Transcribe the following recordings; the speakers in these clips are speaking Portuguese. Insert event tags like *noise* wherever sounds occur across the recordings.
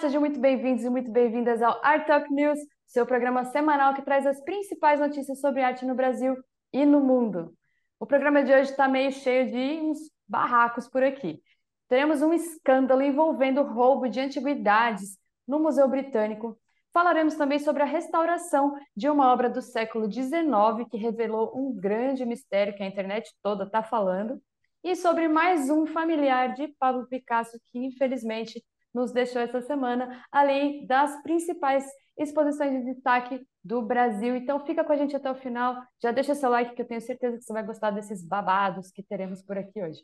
Sejam muito bem-vindos e muito bem-vindas ao Art Talk News, seu programa semanal que traz as principais notícias sobre arte no Brasil e no mundo. O programa de hoje está meio cheio de uns barracos por aqui. Teremos um escândalo envolvendo roubo de antiguidades no Museu Britânico. Falaremos também sobre a restauração de uma obra do século XIX que revelou um grande mistério que a internet toda está falando. E sobre mais um familiar de Pablo Picasso que, infelizmente, nos deixou essa semana, além das principais exposições de destaque do Brasil. Então fica com a gente até o final, já deixa seu like que eu tenho certeza que você vai gostar desses babados que teremos por aqui hoje.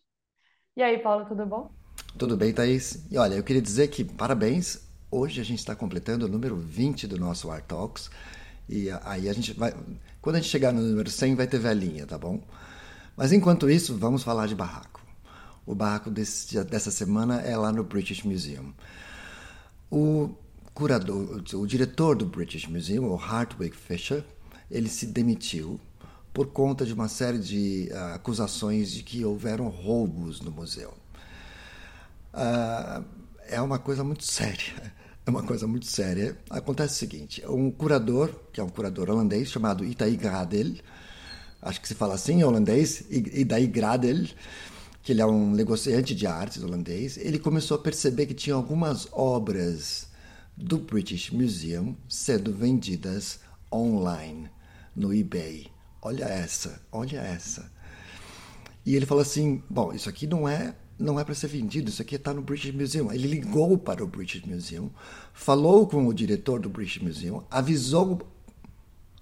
E aí, Paulo, tudo bom? Tudo bem, Thaís? E olha, eu queria dizer que parabéns. Hoje a gente está completando o número 20 do nosso Art Talks. E aí a gente vai. Quando a gente chegar no número 100, vai ter velhinha, tá bom? Mas enquanto isso, vamos falar de barraco. O barraco desse, dessa semana é lá no British Museum. O curador, o diretor do British Museum, o Hartwig Fisher, ele se demitiu por conta de uma série de uh, acusações de que houveram roubos no museu. Uh, é uma coisa muito séria. *laughs* É uma coisa muito séria. Acontece o seguinte: um curador, que é um curador holandês chamado Itai Gradel, acho que se fala assim em holandês, Itai Gradel, que ele é um negociante de artes holandês, ele começou a perceber que tinha algumas obras do British Museum sendo vendidas online no eBay. Olha essa, olha essa. E ele falou assim: bom, isso aqui não é não é para ser vendido, isso aqui está no British Museum. Ele ligou para o British Museum, falou com o diretor do British Museum, avisou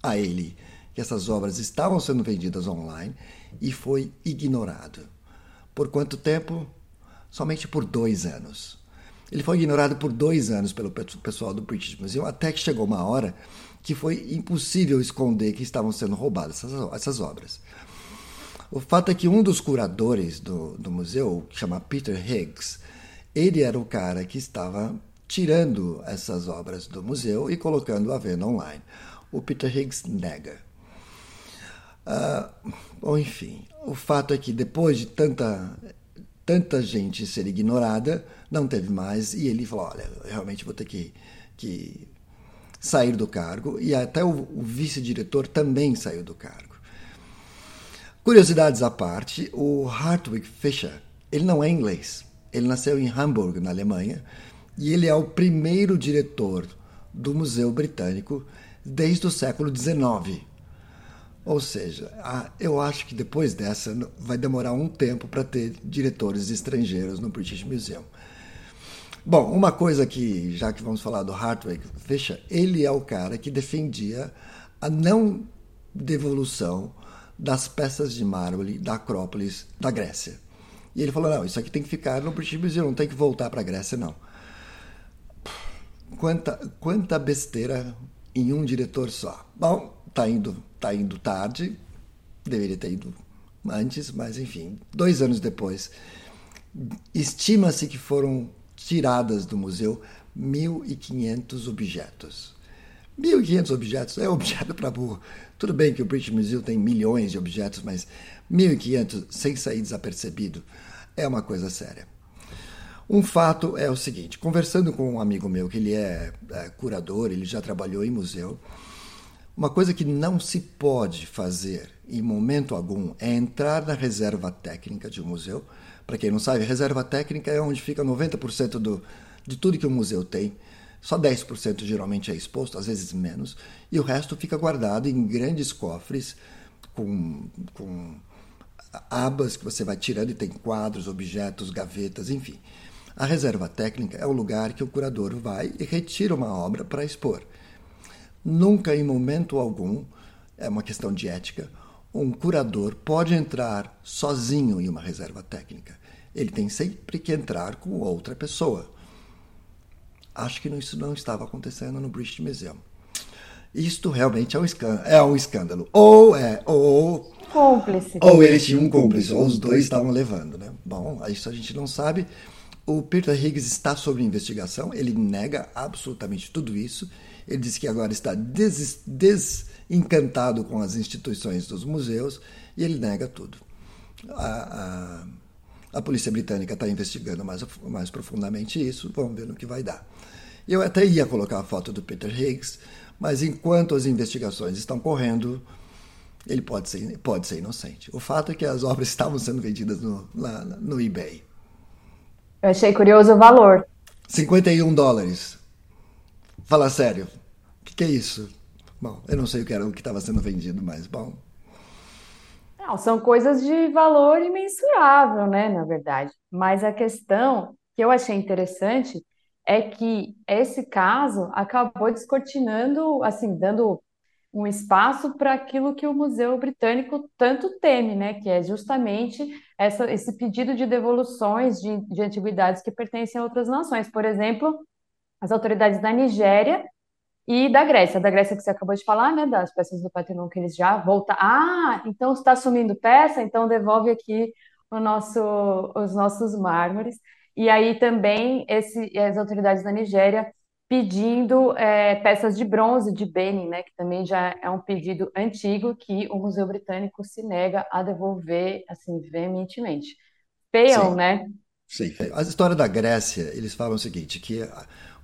a ele que essas obras estavam sendo vendidas online e foi ignorado. Por quanto tempo? Somente por dois anos. Ele foi ignorado por dois anos pelo pessoal do British Museum, até que chegou uma hora que foi impossível esconder que estavam sendo roubadas essas, essas obras. O fato é que um dos curadores do, do museu, que chama Peter Higgs, ele era o cara que estava tirando essas obras do museu e colocando à venda online. O Peter Higgs nega. Uh, bom, enfim, o fato é que depois de tanta, tanta gente ser ignorada, não teve mais, e ele falou: olha, realmente vou ter que, que sair do cargo, e até o, o vice-diretor também saiu do cargo. Curiosidades à parte, o Hartwig Fischer, ele não é inglês, ele nasceu em Hamburg, na Alemanha, e ele é o primeiro diretor do Museu Britânico desde o século XIX. Ou seja, eu acho que depois dessa vai demorar um tempo para ter diretores estrangeiros no British Museum. Bom, uma coisa que, já que vamos falar do Hartwig Fischer, ele é o cara que defendia a não devolução das peças de mármore da Acrópolis da Grécia. E ele falou: não, isso aqui tem que ficar no British Museum, não tem que voltar para a Grécia, não. Quanta, quanta besteira em um diretor só. Bom, tá indo, tá indo tarde, deveria ter ido antes, mas enfim, dois anos depois, estima-se que foram tiradas do museu 1.500 objetos. 1.500 objetos é objeto para burro. Tudo bem que o British Museum tem milhões de objetos, mas 1.500 sem sair desapercebido é uma coisa séria. Um fato é o seguinte: conversando com um amigo meu que ele é, é curador, ele já trabalhou em museu, uma coisa que não se pode fazer em momento algum é entrar na reserva técnica de um museu. Para quem não sabe, reserva técnica é onde fica 90% do, de tudo que o museu tem. Só 10% geralmente é exposto, às vezes menos, e o resto fica guardado em grandes cofres com, com abas que você vai tirando e tem quadros, objetos, gavetas, enfim. A reserva técnica é o lugar que o curador vai e retira uma obra para expor. Nunca, em momento algum, é uma questão de ética, um curador pode entrar sozinho em uma reserva técnica. Ele tem sempre que entrar com outra pessoa. Acho que isso não estava acontecendo no British Museum. Isto realmente é um escândalo. É um escândalo. Ou é, ou. Cúmplice. Ou ele tinha um cúmplice, ou os dois estavam levando, né? Bom, isso a gente não sabe. O Peter Higgs está sob investigação, ele nega absolutamente tudo isso ele disse que agora está des, desencantado com as instituições dos museus e ele nega tudo. A, a, a polícia britânica está investigando mais, mais profundamente isso, vamos ver no que vai dar. Eu até ia colocar a foto do Peter Higgs, mas enquanto as investigações estão correndo, ele pode ser, pode ser inocente. O fato é que as obras *laughs* estavam sendo vendidas no, lá, no eBay. Eu achei curioso o valor. 51 dólares. Fala sério. O que, que, é isso? Bom, eu não sei o que era o que estava sendo vendido, mas bom. Não, são coisas de valor imensurável, né, na verdade. Mas a questão que eu achei interessante é que esse caso acabou descortinando, assim, dando um espaço para aquilo que o Museu Britânico tanto teme, né? Que é justamente essa, esse pedido de devoluções de, de antiguidades que pertencem a outras nações. Por exemplo, as autoridades da Nigéria e da Grécia. Da Grécia que você acabou de falar, né? Das peças do Partenon que eles já voltam. Ah, então está sumindo peça, então devolve aqui o nosso, os nossos mármores. E aí também esse, as autoridades da Nigéria pedindo é, peças de bronze de Benin, né, que também já é um pedido antigo que o Museu Britânico se nega a devolver assim veementemente. Feiam, né? Sim. A história da Grécia, eles falam o seguinte, que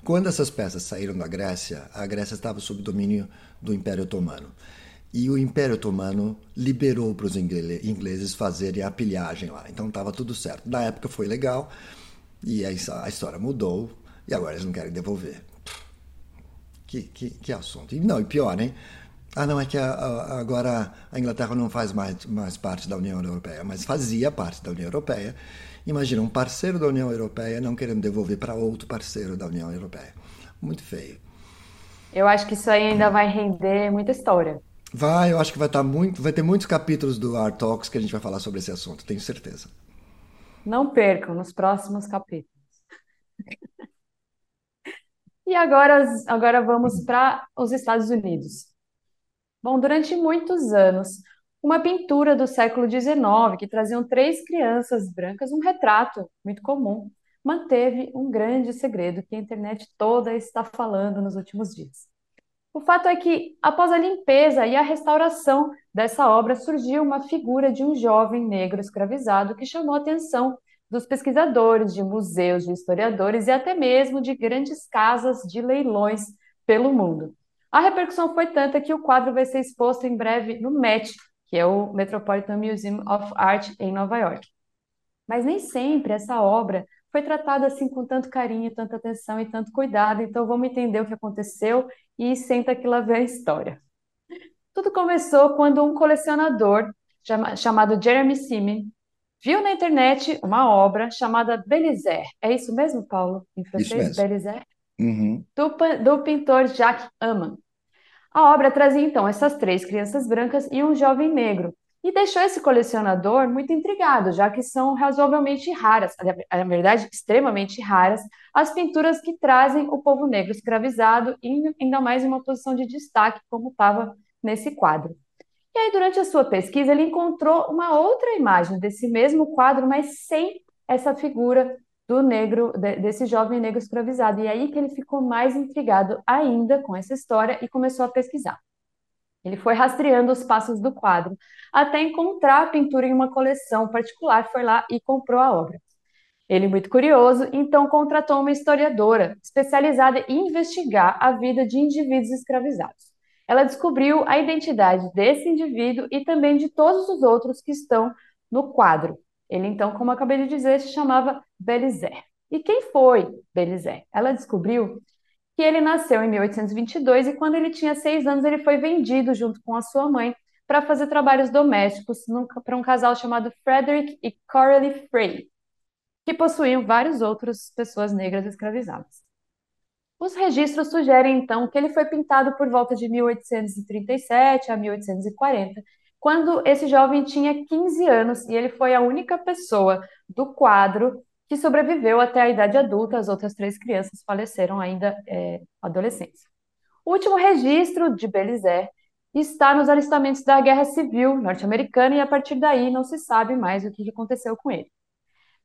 quando essas peças saíram da Grécia, a Grécia estava sob domínio do Império Otomano. E o Império Otomano liberou para os ingleses fazerem a pilhagem lá. Então estava tudo certo. Na época foi legal, e a, a história mudou e agora eles não querem devolver. Que, que, que assunto. E não, e pior, hein? Ah, não, é que a, a, agora a Inglaterra não faz mais, mais parte da União Europeia, mas fazia parte da União Europeia. Imagina um parceiro da União Europeia não querendo devolver para outro parceiro da União Europeia. Muito feio. Eu acho que isso aí ainda vai render muita história. Vai, eu acho que vai estar tá muito, vai ter muitos capítulos do Art Talks que a gente vai falar sobre esse assunto, tenho certeza. Não percam nos próximos capítulos. *laughs* e agora, agora vamos para os Estados Unidos. Bom, durante muitos anos, uma pintura do século XIX que traziam três crianças brancas, um retrato muito comum, manteve um grande segredo que a internet toda está falando nos últimos dias. O fato é que, após a limpeza e a restauração dessa obra, surgiu uma figura de um jovem negro escravizado que chamou atenção dos pesquisadores, de museus, de historiadores e até mesmo de grandes casas de leilões pelo mundo. A repercussão foi tanta que o quadro vai ser exposto em breve no MET, que é o Metropolitan Museum of Art em Nova York. Mas nem sempre essa obra foi tratada assim com tanto carinho, tanta atenção e tanto cuidado, então vamos entender o que aconteceu e senta que lá vem a história. Tudo começou quando um colecionador chamado Jeremy Simen viu na internet uma obra chamada Belisaire. É isso mesmo, Paulo? Em francês, Belisaire? Uhum. Do, do pintor Jacques Aman. A obra trazia então essas três crianças brancas e um jovem negro, e deixou esse colecionador muito intrigado, já que são razoavelmente raras, na verdade, extremamente raras, as pinturas que trazem o povo negro escravizado, e ainda mais em uma posição de destaque, como estava nesse quadro. E aí, durante a sua pesquisa, ele encontrou uma outra imagem desse mesmo quadro, mas sem essa figura do negro, desse jovem negro escravizado. E aí que ele ficou mais intrigado ainda com essa história e começou a pesquisar. Ele foi rastreando os passos do quadro até encontrar a pintura em uma coleção particular, foi lá e comprou a obra. Ele, muito curioso, então contratou uma historiadora especializada em investigar a vida de indivíduos escravizados. Ela descobriu a identidade desse indivíduo e também de todos os outros que estão no quadro. Ele, então, como acabei de dizer, se chamava Belisaire. E quem foi Belisaire? Ela descobriu que ele nasceu em 1822 e quando ele tinha seis anos ele foi vendido junto com a sua mãe para fazer trabalhos domésticos para um casal chamado Frederick e Coralie Frey, que possuíam várias outras pessoas negras escravizadas. Os registros sugerem então que ele foi pintado por volta de 1837 a 1840, quando esse jovem tinha 15 anos e ele foi a única pessoa do quadro que sobreviveu até a idade adulta, as outras três crianças faleceram ainda é, adolescentes. O último registro de Belisaire está nos alistamentos da Guerra Civil norte-americana e a partir daí não se sabe mais o que aconteceu com ele.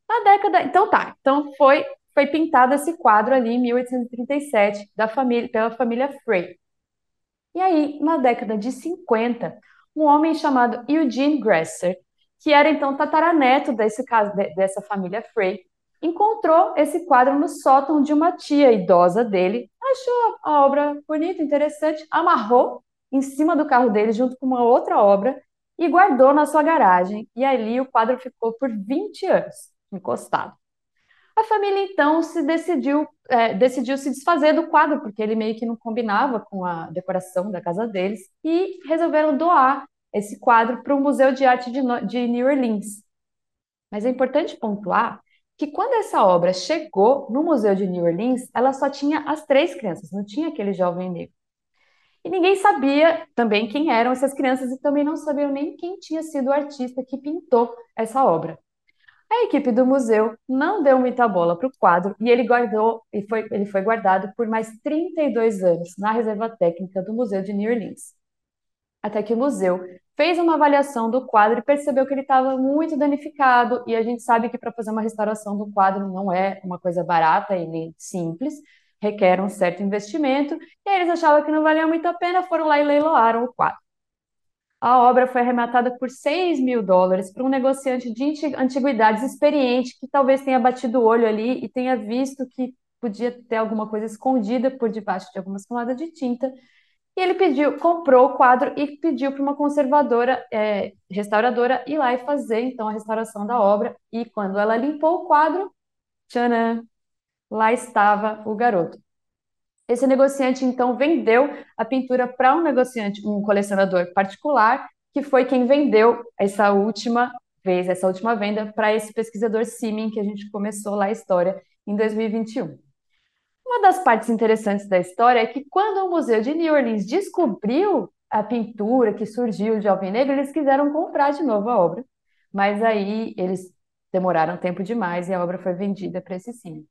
Na década, então tá, então foi foi pintado esse quadro ali em 1837 da família pela família Frey. E aí, na década de 50, um homem chamado Eugene Grasser, que era então tataraneto desse dessa família Frey, encontrou esse quadro no sótão de uma tia idosa dele, achou a obra bonita, interessante, amarrou em cima do carro dele junto com uma outra obra e guardou na sua garagem. E ali o quadro ficou por 20 anos encostado. A família então se decidiu, é, decidiu se desfazer do quadro, porque ele meio que não combinava com a decoração da casa deles, e resolveram doar esse quadro para o Museu de Arte de, de New Orleans. Mas é importante pontuar que quando essa obra chegou no Museu de New Orleans, ela só tinha as três crianças, não tinha aquele jovem negro. E ninguém sabia também quem eram essas crianças e também não sabiam nem quem tinha sido o artista que pintou essa obra. A equipe do museu não deu muita bola para o quadro e ele guardou e foi, ele foi guardado por mais 32 anos na reserva técnica do Museu de New Orleans. Até que o museu fez uma avaliação do quadro e percebeu que ele estava muito danificado, e a gente sabe que para fazer uma restauração do quadro não é uma coisa barata e nem simples, requer um certo investimento, e eles achavam que não valia muito a pena, foram lá e leiloaram o quadro. A obra foi arrematada por 6 mil dólares para um negociante de antiguidades experiente que talvez tenha batido o olho ali e tenha visto que podia ter alguma coisa escondida por debaixo de algumas camadas de tinta. E ele pediu, comprou o quadro e pediu para uma conservadora, é, restauradora, ir lá e fazer então a restauração da obra. E quando ela limpou o quadro, tchanã, lá estava o garoto. Esse negociante então vendeu a pintura para um negociante, um colecionador particular, que foi quem vendeu essa última vez, essa última venda para esse pesquisador Simin, que a gente começou lá a história em 2021. Uma das partes interessantes da história é que quando o Museu de New Orleans descobriu a pintura que surgiu de Alvin Negro, eles quiseram comprar de novo a obra, mas aí eles demoraram tempo demais e a obra foi vendida para esse Simin.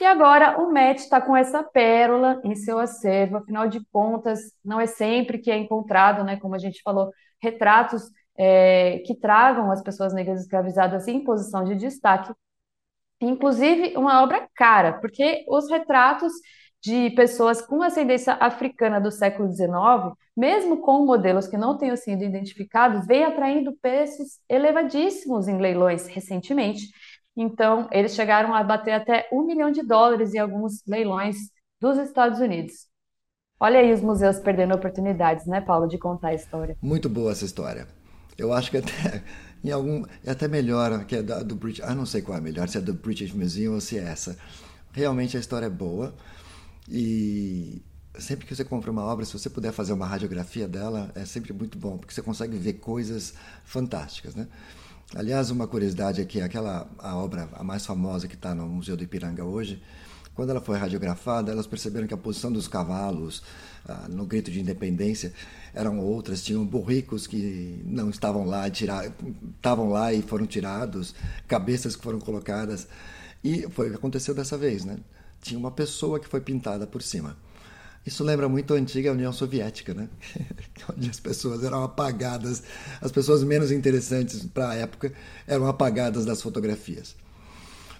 E agora o Met está com essa pérola em seu acervo, afinal de contas, não é sempre que é encontrado, né, como a gente falou, retratos é, que tragam as pessoas negras escravizadas em posição de destaque. Inclusive, uma obra cara, porque os retratos de pessoas com ascendência africana do século XIX, mesmo com modelos que não tenham sido identificados, vem atraindo preços elevadíssimos em leilões recentemente. Então, eles chegaram a bater até um milhão de dólares em alguns leilões dos Estados Unidos. Olha aí os museus perdendo oportunidades, né, Paulo, de contar a história. Muito boa essa história. Eu acho que até em algum é até melhor que é da, do British, ah, não sei qual é melhor, se é do British Museum ou se é essa. Realmente a história é boa e sempre que você compra uma obra, se você puder fazer uma radiografia dela, é sempre muito bom, porque você consegue ver coisas fantásticas, né? Aliás, uma curiosidade é que aquela a obra a mais famosa que está no Museu do Ipiranga hoje, quando ela foi radiografada, elas perceberam que a posição dos cavalos ah, no grito de independência eram outras, tinham burricos que não estavam lá, estavam lá e foram tirados, cabeças que foram colocadas. E foi o que aconteceu dessa vez, né? Tinha uma pessoa que foi pintada por cima. Isso lembra muito a antiga União Soviética, né? *laughs* onde as pessoas eram apagadas, as pessoas menos interessantes para a época eram apagadas das fotografias.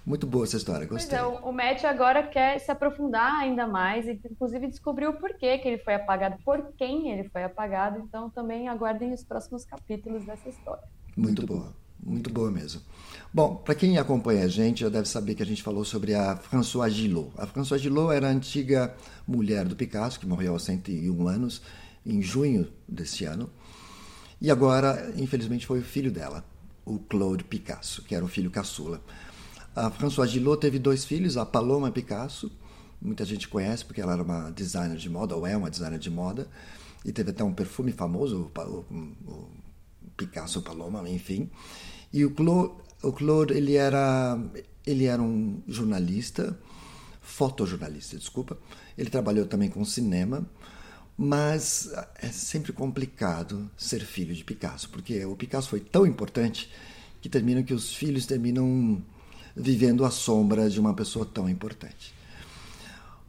Muito boa essa história, gostei. Pois é, o Matt agora quer se aprofundar ainda mais e, inclusive, descobrir o porquê que ele foi apagado, por quem ele foi apagado. Então, também aguardem os próximos capítulos dessa história. Muito boa. Muito boa mesmo. Bom, para quem acompanha a gente, já deve saber que a gente falou sobre a Françoise Gillot. A Françoise Gillot era a antiga mulher do Picasso, que morreu aos 101 anos, em junho desse ano. E agora, infelizmente, foi o filho dela, o Claude Picasso, que era o filho caçula. A Françoise Gillot teve dois filhos, a Paloma Picasso, muita gente conhece porque ela era uma designer de moda, ou é uma designer de moda, e teve até um perfume famoso, o, o Picasso Paloma, enfim. E o Claude, o Claude ele era ele era um jornalista, fotojornalista, desculpa. Ele trabalhou também com cinema, mas é sempre complicado ser filho de Picasso, porque o Picasso foi tão importante que termina que os filhos terminam vivendo à sombra de uma pessoa tão importante.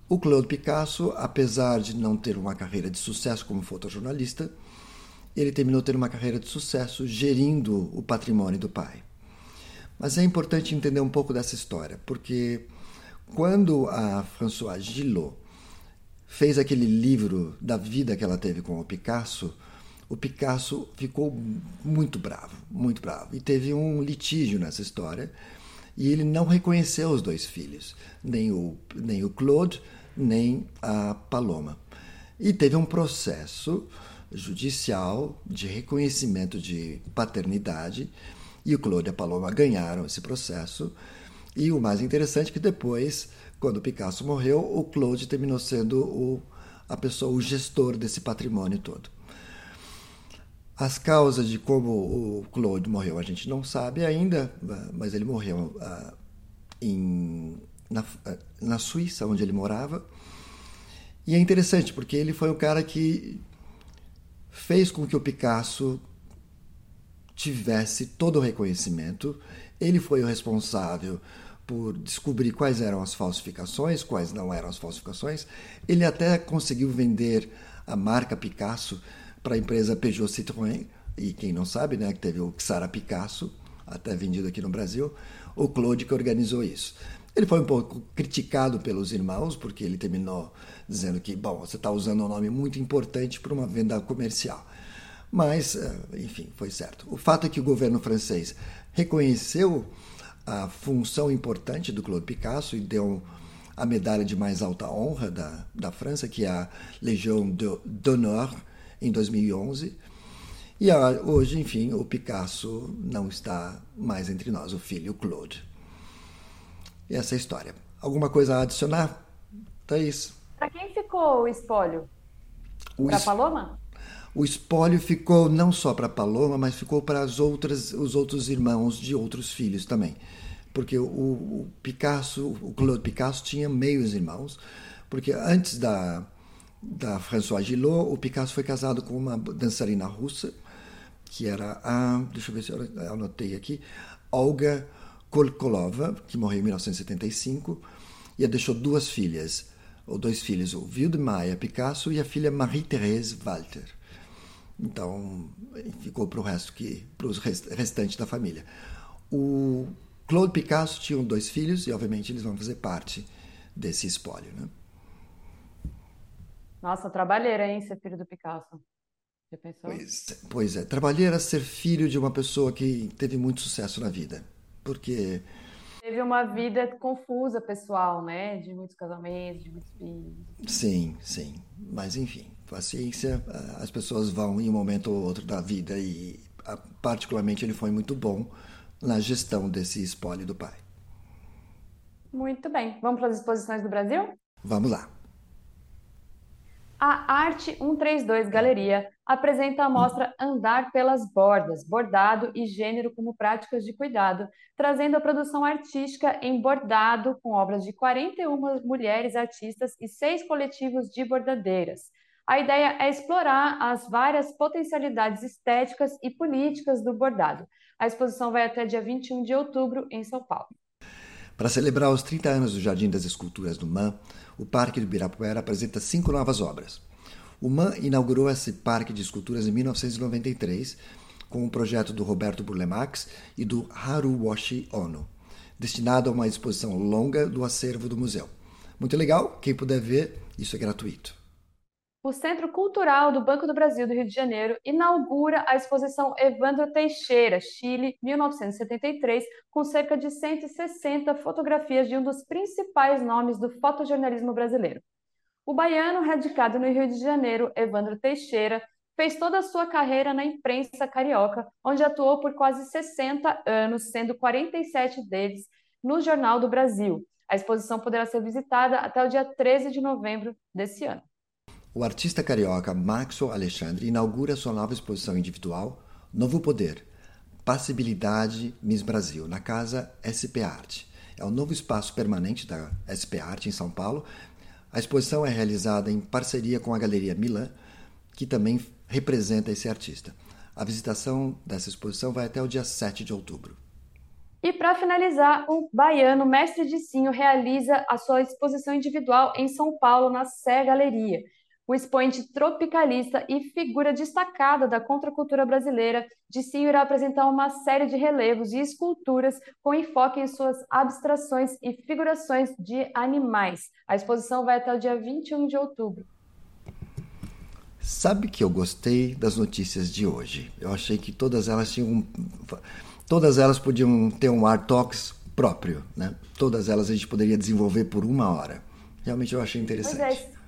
O Claude Picasso, apesar de não ter uma carreira de sucesso como fotojornalista, ele terminou tendo uma carreira de sucesso gerindo o patrimônio do pai. Mas é importante entender um pouco dessa história, porque quando a Françoise Gillot fez aquele livro da vida que ela teve com o Picasso, o Picasso ficou muito bravo, muito bravo. E teve um litígio nessa história. e ele não reconheceu os dois filhos, nem o, nem o Claude, nem a Paloma. E teve um processo judicial de reconhecimento de paternidade, e o Claude e a Paloma ganharam esse processo. E o mais interessante é que depois, quando o Picasso morreu, o Claude terminou sendo o, a pessoa, o gestor desse patrimônio todo. As causas de como o Claude morreu a gente não sabe ainda, mas ele morreu uh, em, na, uh, na Suíça, onde ele morava. E é interessante porque ele foi o cara que fez com que o Picasso tivesse todo o reconhecimento. Ele foi o responsável por descobrir quais eram as falsificações, quais não eram as falsificações. Ele até conseguiu vender a marca Picasso para a empresa Peugeot Citroën, e quem não sabe, né, que teve o Xara Picasso, até vendido aqui no Brasil, o Claude que organizou isso. Ele foi um pouco criticado pelos irmãos, porque ele terminou dizendo que, bom, você está usando um nome muito importante para uma venda comercial. Mas, eh, enfim, foi certo. O fato é que o governo francês reconheceu a função importante do Claude Picasso e deu a medalha de mais alta honra da, da França, que é a Légion d'honneur, em 2011. E hoje, enfim, o Picasso não está mais entre nós, o filho Claude. E essa é a história. Alguma coisa a adicionar, Thaís? Para quem ficou o espólio? Para es... Paloma? O espólio ficou não só para Paloma, mas ficou para as outras, os outros irmãos de outros filhos também. Porque o, o Picasso, o Claude Picasso tinha meios irmãos, porque antes da, da François Gillot, o Picasso foi casado com uma dançarina russa, que era a, deixa eu ver se eu anotei aqui, Olga Kolkolova, que morreu em 1975, e deixou duas filhas, ou dois filhos, o Wildemeier Picasso e a filha Marie-Thérèse Walter. Então, ficou para o resto que para os restantes da família. O Claude Picasso tinha dois filhos e, obviamente, eles vão fazer parte desse espólio, né? Nossa, trabalheira, hein, ser filho do Picasso. Já pensou? Pois, pois é, trabalheira ser filho de uma pessoa que teve muito sucesso na vida. Porque teve uma vida confusa pessoal, né? De muitos casamentos, de muitos filhos. Sim, sim. Mas enfim, paciência, as pessoas vão em um momento ou outro da vida e particularmente ele foi muito bom na gestão desse espólio do pai. Muito bem. Vamos para as exposições do Brasil? Vamos lá. A Arte 132 Galeria apresenta a mostra Andar pelas Bordas, bordado e gênero como práticas de cuidado, trazendo a produção artística em bordado com obras de 41 mulheres artistas e seis coletivos de bordadeiras. A ideia é explorar as várias potencialidades estéticas e políticas do bordado. A exposição vai até dia 21 de outubro em São Paulo. Para celebrar os 30 anos do Jardim das Esculturas do MAN, o Parque do Ibirapuera apresenta cinco novas obras. O MAN inaugurou esse parque de esculturas em 1993 com um projeto do Roberto Burlemax e do Haruwashi Ono, destinado a uma exposição longa do acervo do museu. Muito legal, quem puder ver, isso é gratuito. O Centro Cultural do Banco do Brasil do Rio de Janeiro inaugura a exposição Evandro Teixeira, Chile, 1973, com cerca de 160 fotografias de um dos principais nomes do fotojornalismo brasileiro. O baiano radicado no Rio de Janeiro, Evandro Teixeira, fez toda a sua carreira na imprensa carioca, onde atuou por quase 60 anos, sendo 47 deles no Jornal do Brasil. A exposição poderá ser visitada até o dia 13 de novembro desse ano. O artista carioca Maxwell Alexandre inaugura sua nova exposição individual Novo Poder, Passibilidade Miss Brasil, na casa SP Arte. É o novo espaço permanente da SP Arte em São Paulo. A exposição é realizada em parceria com a Galeria Milan, que também representa esse artista. A visitação dessa exposição vai até o dia 7 de outubro. E para finalizar, o baiano Mestre Dicinho realiza a sua exposição individual em São Paulo, na Sé Galeria o expoente tropicalista e figura destacada da contracultura brasileira, Dicinho irá apresentar uma série de relevos e esculturas com enfoque em suas abstrações e figurações de animais. A exposição vai até o dia 21 de outubro. Sabe que eu gostei das notícias de hoje? Eu achei que todas elas tinham. Todas elas podiam ter um Art Talks próprio, né? Todas elas a gente poderia desenvolver por uma hora. Realmente eu achei interessante. Pois é.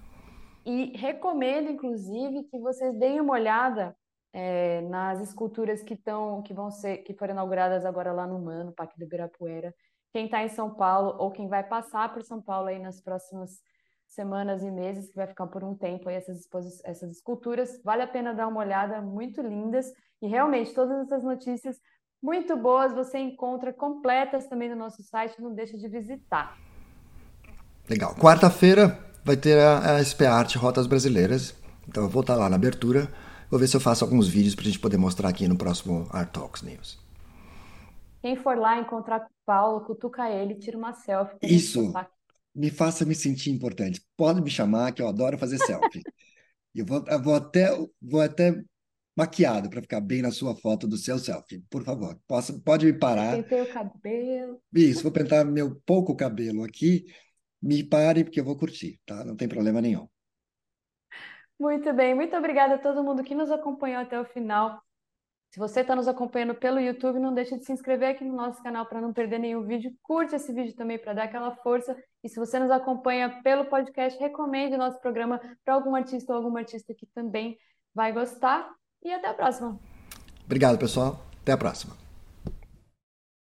E recomendo, inclusive, que vocês deem uma olhada é, nas esculturas que estão, que vão ser, que foram inauguradas agora lá no Mano, Parque do Ibirapuera. Quem está em São Paulo ou quem vai passar por São Paulo aí nas próximas semanas e meses, que vai ficar por um tempo aí essas, essas esculturas, vale a pena dar uma olhada, muito lindas. E realmente, todas essas notícias muito boas você encontra completas também no nosso site, não deixa de visitar. Legal. Quarta-feira vai ter a, a SP Art Rotas Brasileiras. Então eu vou estar lá na abertura. Vou ver se eu faço alguns vídeos para a gente poder mostrar aqui no próximo Art Talks News. Quem for lá encontrar com o Paulo, cutuca ele, tira uma selfie. Isso. Me faça me sentir importante. Pode me chamar, que eu adoro fazer selfie. eu vou, eu vou até, vou até maquiado para ficar bem na sua foto do seu selfie. Por favor, posso, pode me parar. Pentei o cabelo. Isso, vou pentar meu pouco cabelo aqui. Me pare, porque eu vou curtir, tá? Não tem problema nenhum. Muito bem, muito obrigada a todo mundo que nos acompanhou até o final. Se você está nos acompanhando pelo YouTube, não deixe de se inscrever aqui no nosso canal para não perder nenhum vídeo. Curte esse vídeo também para dar aquela força. E se você nos acompanha pelo podcast, recomende o nosso programa para algum artista ou alguma artista que também vai gostar. E até a próxima. Obrigado, pessoal. Até a próxima.